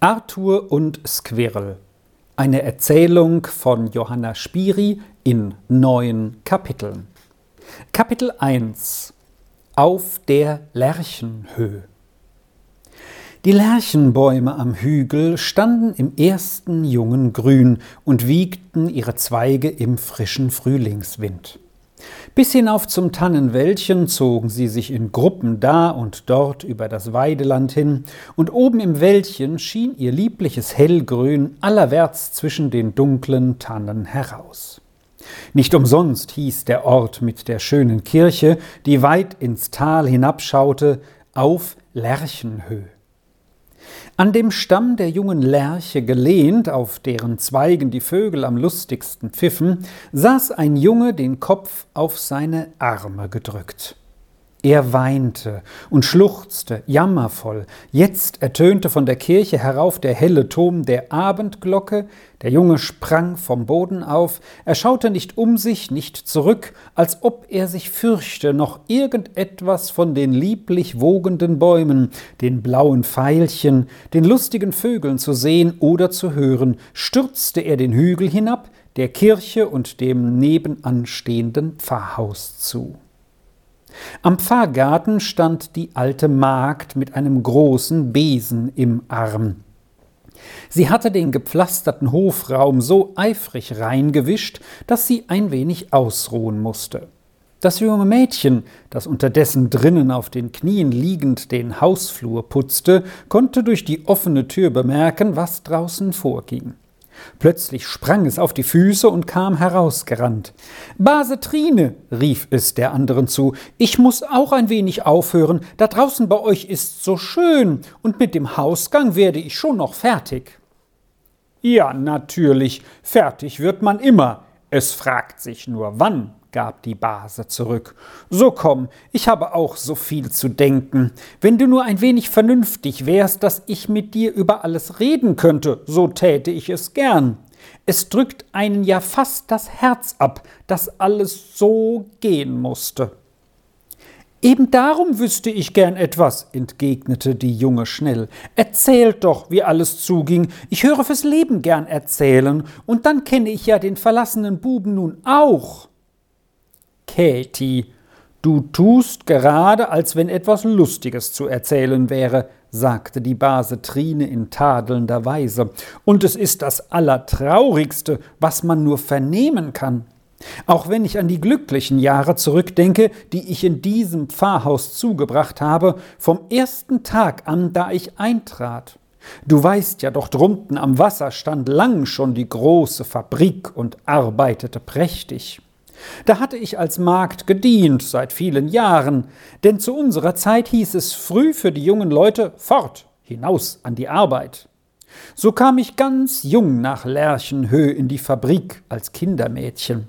Arthur und Squirrel. Eine Erzählung von Johanna Spiri in neun Kapiteln. Kapitel 1 Auf der Lerchenhöhe. Die Lerchenbäume am Hügel standen im ersten jungen Grün und wiegten ihre Zweige im frischen Frühlingswind. Bis hinauf zum Tannenwäldchen zogen sie sich in Gruppen da und dort über das Weideland hin, und oben im Wäldchen schien ihr liebliches Hellgrün allerwärts zwischen den dunklen Tannen heraus. Nicht umsonst hieß der Ort mit der schönen Kirche, die weit ins Tal hinabschaute, auf Lerchenhöhe. An dem Stamm der jungen Lerche gelehnt, auf deren Zweigen die Vögel am lustigsten pfiffen, saß ein Junge den Kopf auf seine Arme gedrückt. Er weinte und schluchzte jammervoll. Jetzt ertönte von der Kirche herauf der helle Ton der Abendglocke, der Junge sprang vom Boden auf, er schaute nicht um sich, nicht zurück, als ob er sich fürchte, noch irgendetwas von den lieblich wogenden Bäumen, den blauen Veilchen, den lustigen Vögeln zu sehen oder zu hören, stürzte er den Hügel hinab, der Kirche und dem nebenanstehenden Pfarrhaus zu. Am Pfarrgarten stand die alte Magd mit einem großen Besen im Arm. Sie hatte den gepflasterten Hofraum so eifrig reingewischt, dass sie ein wenig ausruhen musste. Das junge Mädchen, das unterdessen drinnen auf den Knien liegend den Hausflur putzte, konnte durch die offene Tür bemerken, was draußen vorging. Plötzlich sprang es auf die Füße und kam herausgerannt. Base Trine, rief es der anderen zu, ich muss auch ein wenig aufhören, da draußen bei euch ist so schön, und mit dem Hausgang werde ich schon noch fertig. Ja, natürlich, fertig wird man immer, es fragt sich nur wann, gab die Base zurück. So komm, ich habe auch so viel zu denken. Wenn du nur ein wenig vernünftig wärst, dass ich mit dir über alles reden könnte, so täte ich es gern. Es drückt einen ja fast das Herz ab, dass alles so gehen musste. Eben darum wüsste ich gern etwas, entgegnete die Junge schnell. Erzählt doch, wie alles zuging. Ich höre fürs Leben gern erzählen, und dann kenne ich ja den verlassenen Buben nun auch. Katie, du tust gerade, als wenn etwas Lustiges zu erzählen wäre, sagte die Base Trine in tadelnder Weise, und es ist das Allertraurigste, was man nur vernehmen kann. Auch wenn ich an die glücklichen Jahre zurückdenke, die ich in diesem Pfarrhaus zugebracht habe, vom ersten Tag an, da ich eintrat. Du weißt ja, dort drunten am Wasser stand lang schon die große Fabrik und arbeitete prächtig. Da hatte ich als Magd gedient seit vielen Jahren, denn zu unserer Zeit hieß es früh für die jungen Leute fort, hinaus an die Arbeit. So kam ich ganz jung nach Lerchenhöhe in die Fabrik als Kindermädchen.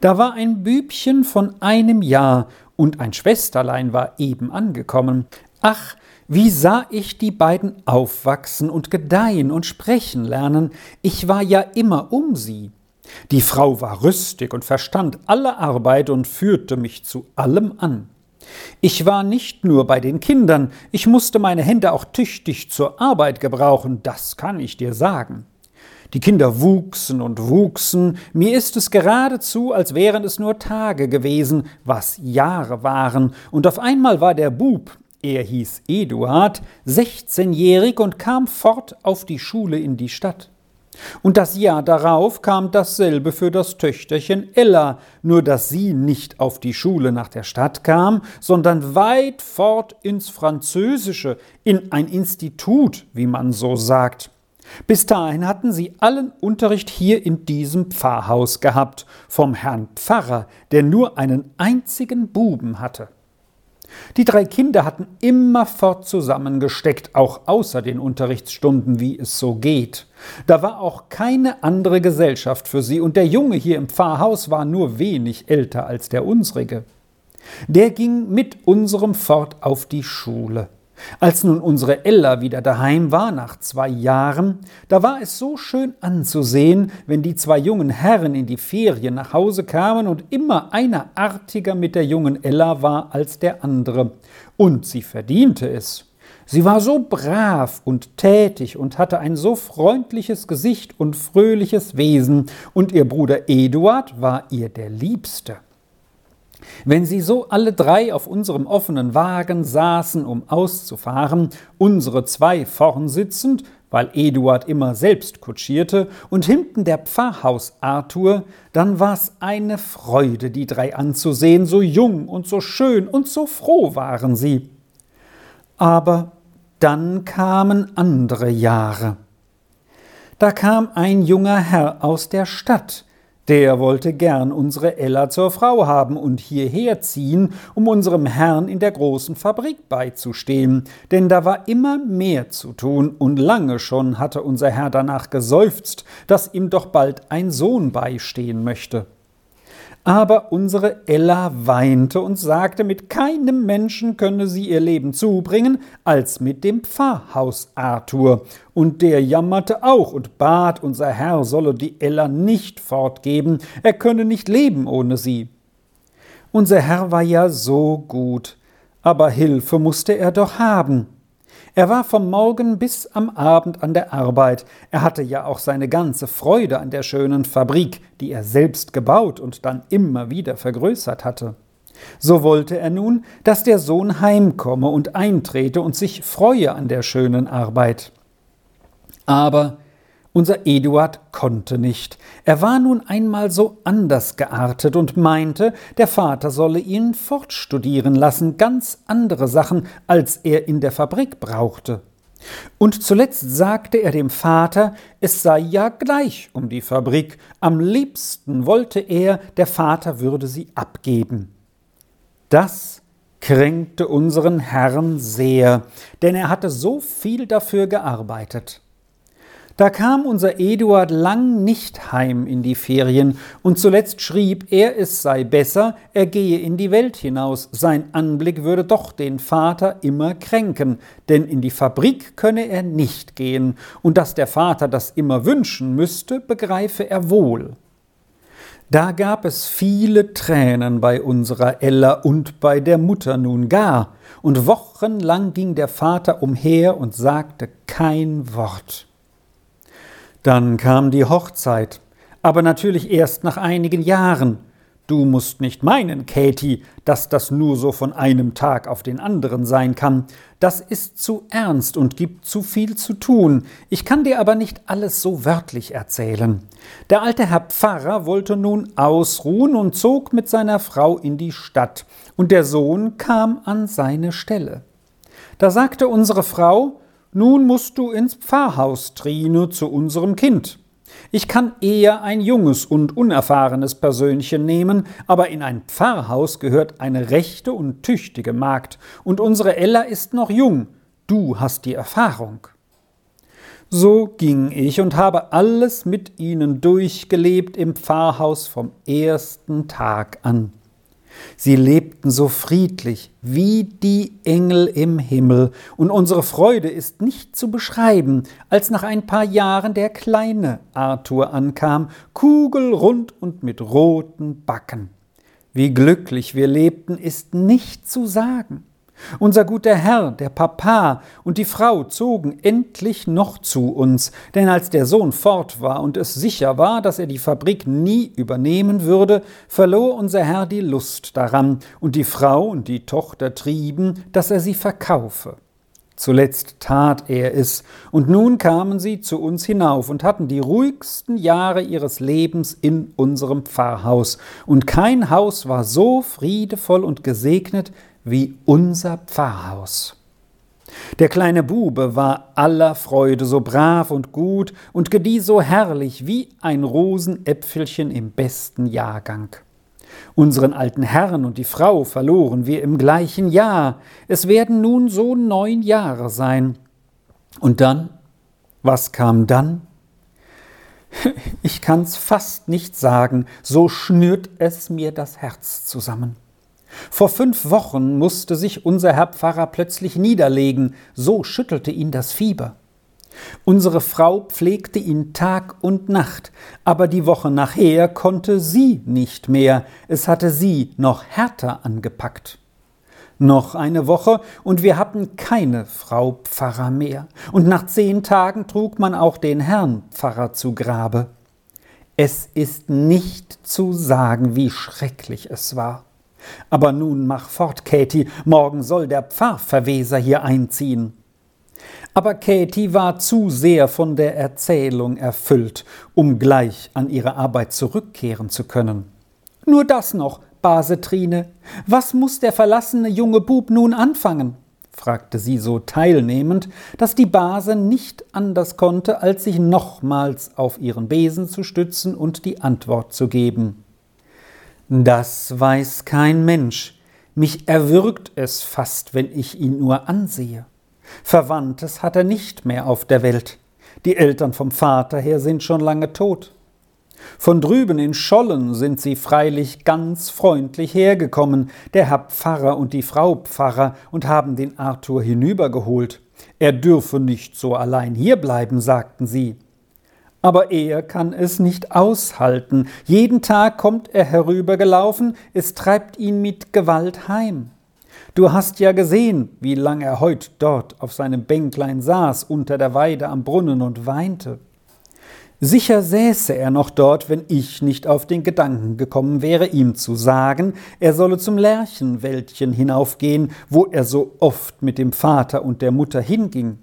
Da war ein Bübchen von einem Jahr und ein Schwesterlein war eben angekommen. Ach, wie sah ich die beiden aufwachsen und gedeihen und sprechen lernen, ich war ja immer um sie. Die Frau war rüstig und verstand alle Arbeit und führte mich zu allem an. Ich war nicht nur bei den Kindern, ich musste meine Hände auch tüchtig zur Arbeit gebrauchen, das kann ich dir sagen. Die Kinder wuchsen und wuchsen, mir ist es geradezu, als wären es nur Tage gewesen, was Jahre waren, und auf einmal war der Bub, er hieß Eduard, sechzehnjährig und kam fort auf die Schule in die Stadt. Und das Jahr darauf kam dasselbe für das Töchterchen Ella, nur dass sie nicht auf die Schule nach der Stadt kam, sondern weit fort ins Französische, in ein Institut, wie man so sagt. Bis dahin hatten sie allen Unterricht hier in diesem Pfarrhaus gehabt, vom Herrn Pfarrer, der nur einen einzigen Buben hatte. Die drei Kinder hatten immerfort zusammengesteckt, auch außer den Unterrichtsstunden, wie es so geht. Da war auch keine andere Gesellschaft für sie, und der Junge hier im Pfarrhaus war nur wenig älter als der unsrige. Der ging mit unserem fort auf die Schule. Als nun unsere Ella wieder daheim war, nach zwei Jahren, da war es so schön anzusehen, wenn die zwei jungen Herren in die Ferien nach Hause kamen und immer einer artiger mit der jungen Ella war als der andere. Und sie verdiente es. Sie war so brav und tätig und hatte ein so freundliches Gesicht und fröhliches Wesen, und ihr Bruder Eduard war ihr der Liebste. Wenn sie so alle drei auf unserem offenen Wagen saßen, um auszufahren, unsere zwei vorn sitzend, weil Eduard immer selbst kutschierte, und hinten der Pfarrhaus Arthur, dann war's eine Freude, die drei anzusehen, so jung und so schön und so froh waren sie. Aber dann kamen andere Jahre. Da kam ein junger Herr aus der Stadt, der wollte gern unsere Ella zur Frau haben und hierher ziehen, um unserem Herrn in der großen Fabrik beizustehen, denn da war immer mehr zu tun, und lange schon hatte unser Herr danach geseufzt, dass ihm doch bald ein Sohn beistehen möchte. Aber unsere Ella weinte und sagte, mit keinem Menschen könne sie ihr Leben zubringen, als mit dem Pfarrhaus Arthur. Und der jammerte auch und bat, unser Herr solle die Ella nicht fortgeben, er könne nicht leben ohne sie. Unser Herr war ja so gut, aber Hilfe musste er doch haben. Er war vom Morgen bis am Abend an der Arbeit. Er hatte ja auch seine ganze Freude an der schönen Fabrik, die er selbst gebaut und dann immer wieder vergrößert hatte. So wollte er nun, dass der Sohn heimkomme und eintrete und sich freue an der schönen Arbeit. Aber unser Eduard konnte nicht. Er war nun einmal so anders geartet und meinte, der Vater solle ihn fortstudieren lassen, ganz andere Sachen, als er in der Fabrik brauchte. Und zuletzt sagte er dem Vater, es sei ja gleich um die Fabrik, am liebsten wollte er, der Vater würde sie abgeben. Das kränkte unseren Herrn sehr, denn er hatte so viel dafür gearbeitet. Da kam unser Eduard lang nicht heim in die Ferien, und zuletzt schrieb er, es sei besser, er gehe in die Welt hinaus, sein Anblick würde doch den Vater immer kränken, denn in die Fabrik könne er nicht gehen, und dass der Vater das immer wünschen müsste, begreife er wohl. Da gab es viele Tränen bei unserer Ella und bei der Mutter nun gar, und wochenlang ging der Vater umher und sagte kein Wort. Dann kam die Hochzeit, aber natürlich erst nach einigen Jahren. Du musst nicht meinen, Katie, dass das nur so von einem Tag auf den anderen sein kann. Das ist zu ernst und gibt zu viel zu tun. Ich kann dir aber nicht alles so wörtlich erzählen. Der alte Herr Pfarrer wollte nun ausruhen und zog mit seiner Frau in die Stadt, und der Sohn kam an seine Stelle. Da sagte unsere Frau, nun musst du ins Pfarrhaus, Trine, zu unserem Kind. Ich kann eher ein junges und unerfahrenes Persönchen nehmen, aber in ein Pfarrhaus gehört eine rechte und tüchtige Magd, und unsere Ella ist noch jung, du hast die Erfahrung. So ging ich und habe alles mit ihnen durchgelebt im Pfarrhaus vom ersten Tag an. Sie lebten so friedlich wie die Engel im Himmel, und unsere Freude ist nicht zu beschreiben, als nach ein paar Jahren der kleine Arthur ankam, kugelrund und mit roten Backen. Wie glücklich wir lebten, ist nicht zu sagen. Unser guter Herr, der Papa und die Frau zogen endlich noch zu uns, denn als der Sohn fort war und es sicher war, dass er die Fabrik nie übernehmen würde, verlor unser Herr die Lust daran, und die Frau und die Tochter trieben, dass er sie verkaufe. Zuletzt tat er es, und nun kamen sie zu uns hinauf und hatten die ruhigsten Jahre ihres Lebens in unserem Pfarrhaus, und kein Haus war so friedevoll und gesegnet wie unser Pfarrhaus. Der kleine Bube war aller Freude so brav und gut und gedieh so herrlich wie ein Rosenäpfelchen im besten Jahrgang. Unseren alten Herrn und die Frau verloren wir im gleichen Jahr. Es werden nun so neun Jahre sein. Und dann? Was kam dann? Ich kann's fast nicht sagen, so schnürt es mir das Herz zusammen. Vor fünf Wochen musste sich unser Herr Pfarrer plötzlich niederlegen, so schüttelte ihn das Fieber. Unsere Frau pflegte ihn Tag und Nacht, aber die Woche nachher konnte sie nicht mehr, es hatte sie noch härter angepackt. Noch eine Woche, und wir hatten keine Frau Pfarrer mehr, und nach zehn Tagen trug man auch den Herrn Pfarrer zu Grabe. Es ist nicht zu sagen, wie schrecklich es war. Aber nun mach fort, Katie, morgen soll der Pfarrverweser hier einziehen. Aber Katie war zu sehr von der Erzählung erfüllt, um gleich an ihre Arbeit zurückkehren zu können. Nur das noch, Base Trine. Was muss der verlassene junge Bub nun anfangen? fragte sie so teilnehmend, dass die Base nicht anders konnte, als sich nochmals auf ihren Besen zu stützen und die Antwort zu geben. Das weiß kein Mensch. Mich erwürgt es fast, wenn ich ihn nur ansehe. Verwandtes hat er nicht mehr auf der Welt. Die Eltern vom Vater her sind schon lange tot. Von drüben in Schollen sind sie freilich ganz freundlich hergekommen, der Herr Pfarrer und die Frau Pfarrer, und haben den Arthur hinübergeholt. Er dürfe nicht so allein hierbleiben, sagten sie. Aber er kann es nicht aushalten. Jeden Tag kommt er herübergelaufen, es treibt ihn mit Gewalt heim. Du hast ja gesehen, wie lang er heut dort auf seinem Bänklein saß unter der Weide am Brunnen und weinte. Sicher säße er noch dort, wenn ich nicht auf den Gedanken gekommen wäre, ihm zu sagen, er solle zum Lerchenwäldchen hinaufgehen, wo er so oft mit dem Vater und der Mutter hinging.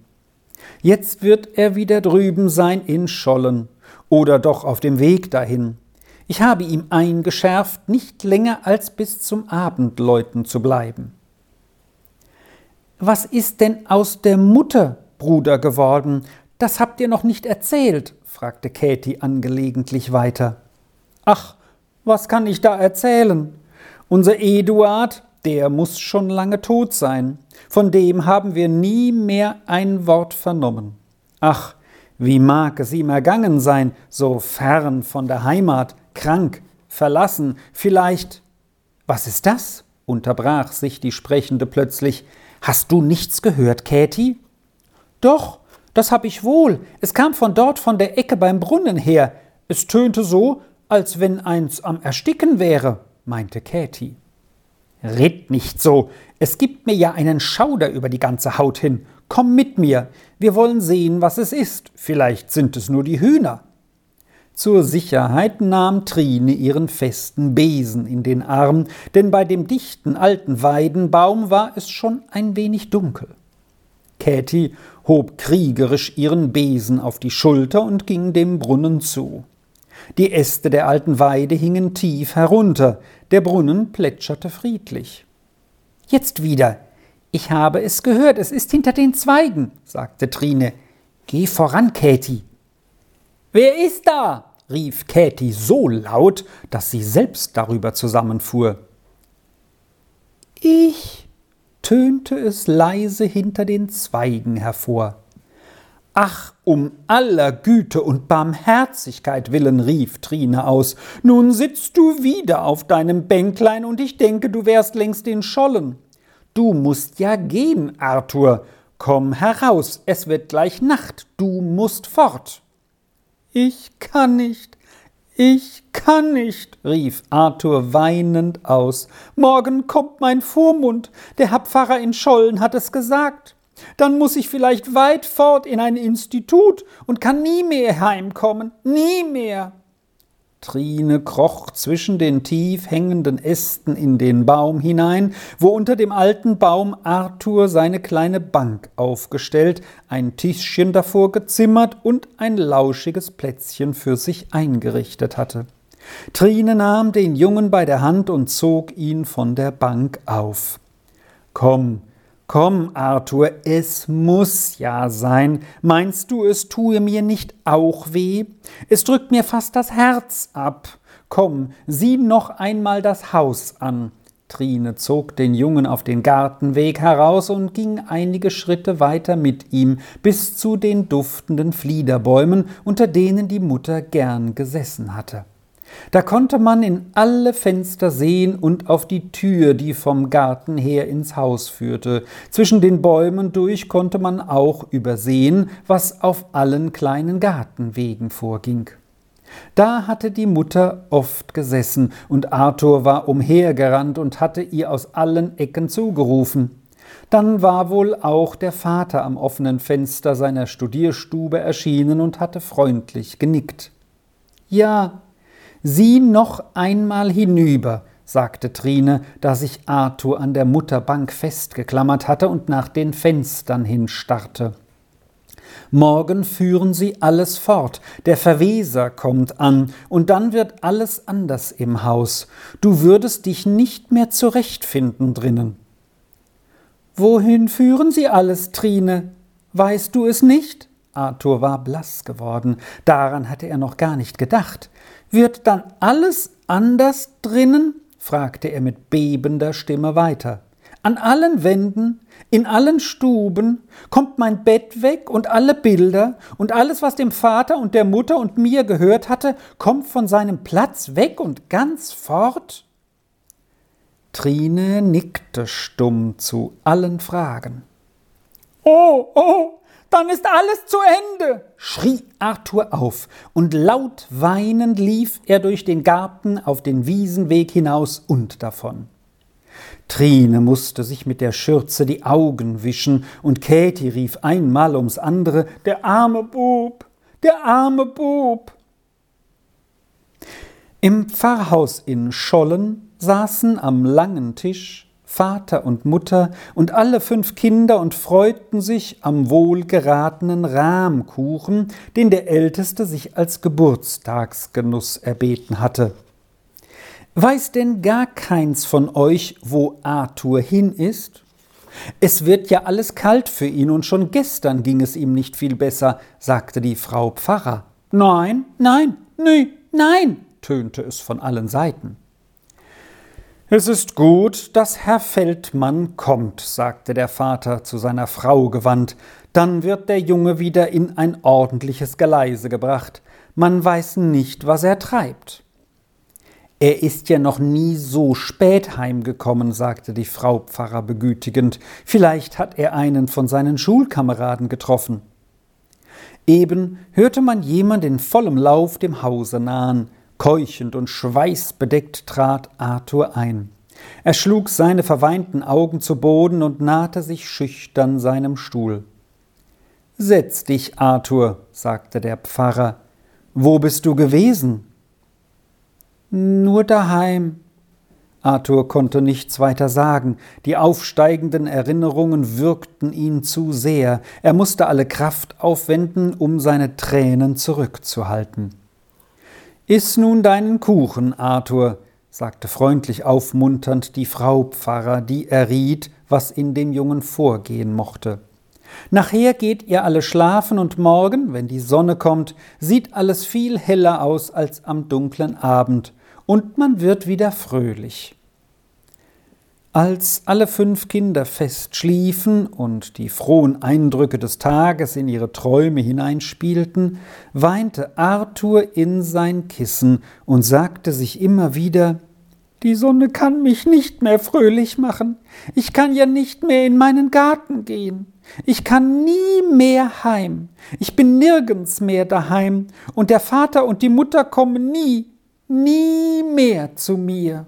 Jetzt wird er wieder drüben sein in Schollen oder doch auf dem Weg dahin. Ich habe ihm eingeschärft, nicht länger als bis zum Abendläuten zu bleiben. Was ist denn aus der Mutter, Bruder, geworden? Das habt ihr noch nicht erzählt, fragte Katie angelegentlich weiter. Ach, was kann ich da erzählen? Unser Eduard, der muss schon lange tot sein. Von dem haben wir nie mehr ein Wort vernommen. Ach, wie mag es ihm ergangen sein, so fern von der Heimat, krank, verlassen, vielleicht. Was ist das? unterbrach sich die Sprechende plötzlich. Hast du nichts gehört, Käthi? Doch, das hab ich wohl. Es kam von dort von der Ecke beim Brunnen her. Es tönte so, als wenn eins am Ersticken wäre, meinte Käthi. Red nicht so. Es gibt mir ja einen Schauder über die ganze Haut hin. Komm mit mir. Wir wollen sehen, was es ist. Vielleicht sind es nur die Hühner. Zur Sicherheit nahm Trine ihren festen Besen in den Arm, denn bei dem dichten alten Weidenbaum war es schon ein wenig dunkel. Käthi hob kriegerisch ihren Besen auf die Schulter und ging dem Brunnen zu. Die Äste der alten Weide hingen tief herunter, der Brunnen plätscherte friedlich. Jetzt wieder. Ich habe es gehört, es ist hinter den Zweigen, sagte Trine. Geh voran, Käthi. Wer ist da? rief Käthi so laut, dass sie selbst darüber zusammenfuhr. Ich, tönte es leise hinter den Zweigen hervor. Ach, um aller Güte und Barmherzigkeit willen, rief Trine aus, nun sitzt du wieder auf deinem Bänklein und ich denke, du wärst längst in Schollen. Du musst ja gehen, Arthur. Komm heraus, es wird gleich Nacht, du musst fort. Ich kann nicht, ich kann nicht, rief Arthur weinend aus. Morgen kommt mein Vormund. Der Herr Pfarrer in Schollen hat es gesagt. Dann muss ich vielleicht weit fort in ein Institut und kann nie mehr heimkommen. Nie mehr. Trine kroch zwischen den tief hängenden Ästen in den Baum hinein, wo unter dem alten Baum Arthur seine kleine Bank aufgestellt, ein Tischchen davor gezimmert und ein lauschiges Plätzchen für sich eingerichtet hatte. Trine nahm den Jungen bei der Hand und zog ihn von der Bank auf. Komm, Komm, Arthur, es muss ja sein. Meinst du, es tue mir nicht auch weh? Es drückt mir fast das Herz ab. Komm, sieh noch einmal das Haus an. Trine zog den Jungen auf den Gartenweg heraus und ging einige Schritte weiter mit ihm bis zu den duftenden Fliederbäumen, unter denen die Mutter gern gesessen hatte. Da konnte man in alle Fenster sehen und auf die Tür, die vom Garten her ins Haus führte. Zwischen den Bäumen durch konnte man auch übersehen, was auf allen kleinen Gartenwegen vorging. Da hatte die Mutter oft gesessen, und Arthur war umhergerannt und hatte ihr aus allen Ecken zugerufen. Dann war wohl auch der Vater am offenen Fenster seiner Studierstube erschienen und hatte freundlich genickt. Ja, sieh noch einmal hinüber, sagte Trine, da sich Arthur an der Mutterbank festgeklammert hatte und nach den Fenstern hinstarrte. Morgen führen sie alles fort, der Verweser kommt an, und dann wird alles anders im Haus. Du würdest dich nicht mehr zurechtfinden drinnen. Wohin führen sie alles, Trine? Weißt du es nicht? Arthur war blass geworden, daran hatte er noch gar nicht gedacht. Wird dann alles anders drinnen? fragte er mit bebender Stimme weiter. An allen Wänden, in allen Stuben kommt mein Bett weg und alle Bilder und alles, was dem Vater und der Mutter und mir gehört hatte, kommt von seinem Platz weg und ganz fort? Trine nickte stumm zu allen Fragen. Oh, oh, dann ist alles zu Ende, schrie Arthur auf, und laut weinend lief er durch den Garten auf den Wiesenweg hinaus und davon. Trine musste sich mit der Schürze die Augen wischen, und Käthi rief einmal ums andere Der arme Bub, der arme Bub. Im Pfarrhaus in Schollen saßen am langen Tisch Vater und Mutter und alle fünf Kinder und freuten sich am wohlgeratenen Rahmkuchen, den der Älteste sich als Geburtstagsgenuss erbeten hatte. Weiß denn gar keins von euch, wo Arthur hin ist? Es wird ja alles kalt für ihn, und schon gestern ging es ihm nicht viel besser, sagte die Frau Pfarrer. Nein, nein, nee, nein, tönte es von allen Seiten. Es ist gut, dass Herr Feldmann kommt, sagte der Vater zu seiner Frau gewandt, dann wird der Junge wieder in ein ordentliches Geleise gebracht. Man weiß nicht, was er treibt. Er ist ja noch nie so spät heimgekommen, sagte die Frau Pfarrer begütigend. Vielleicht hat er einen von seinen Schulkameraden getroffen. Eben hörte man jemand in vollem Lauf dem Hause nahen. Keuchend und schweißbedeckt trat Arthur ein. Er schlug seine verweinten Augen zu Boden und nahte sich schüchtern seinem Stuhl. Setz dich, Arthur, sagte der Pfarrer. Wo bist du gewesen? Nur daheim. Arthur konnte nichts weiter sagen. Die aufsteigenden Erinnerungen würgten ihn zu sehr. Er musste alle Kraft aufwenden, um seine Tränen zurückzuhalten. Iss nun deinen Kuchen, Arthur, sagte freundlich aufmunternd die Frau Pfarrer, die erriet, was in dem Jungen vorgehen mochte. Nachher geht ihr alle schlafen und morgen, wenn die Sonne kommt, sieht alles viel heller aus als am dunklen Abend, und man wird wieder fröhlich. Als alle fünf Kinder fest schliefen und die frohen Eindrücke des Tages in ihre Träume hineinspielten, weinte Arthur in sein Kissen und sagte sich immer wieder Die Sonne kann mich nicht mehr fröhlich machen, ich kann ja nicht mehr in meinen Garten gehen, ich kann nie mehr heim, ich bin nirgends mehr daheim, und der Vater und die Mutter kommen nie, nie mehr zu mir.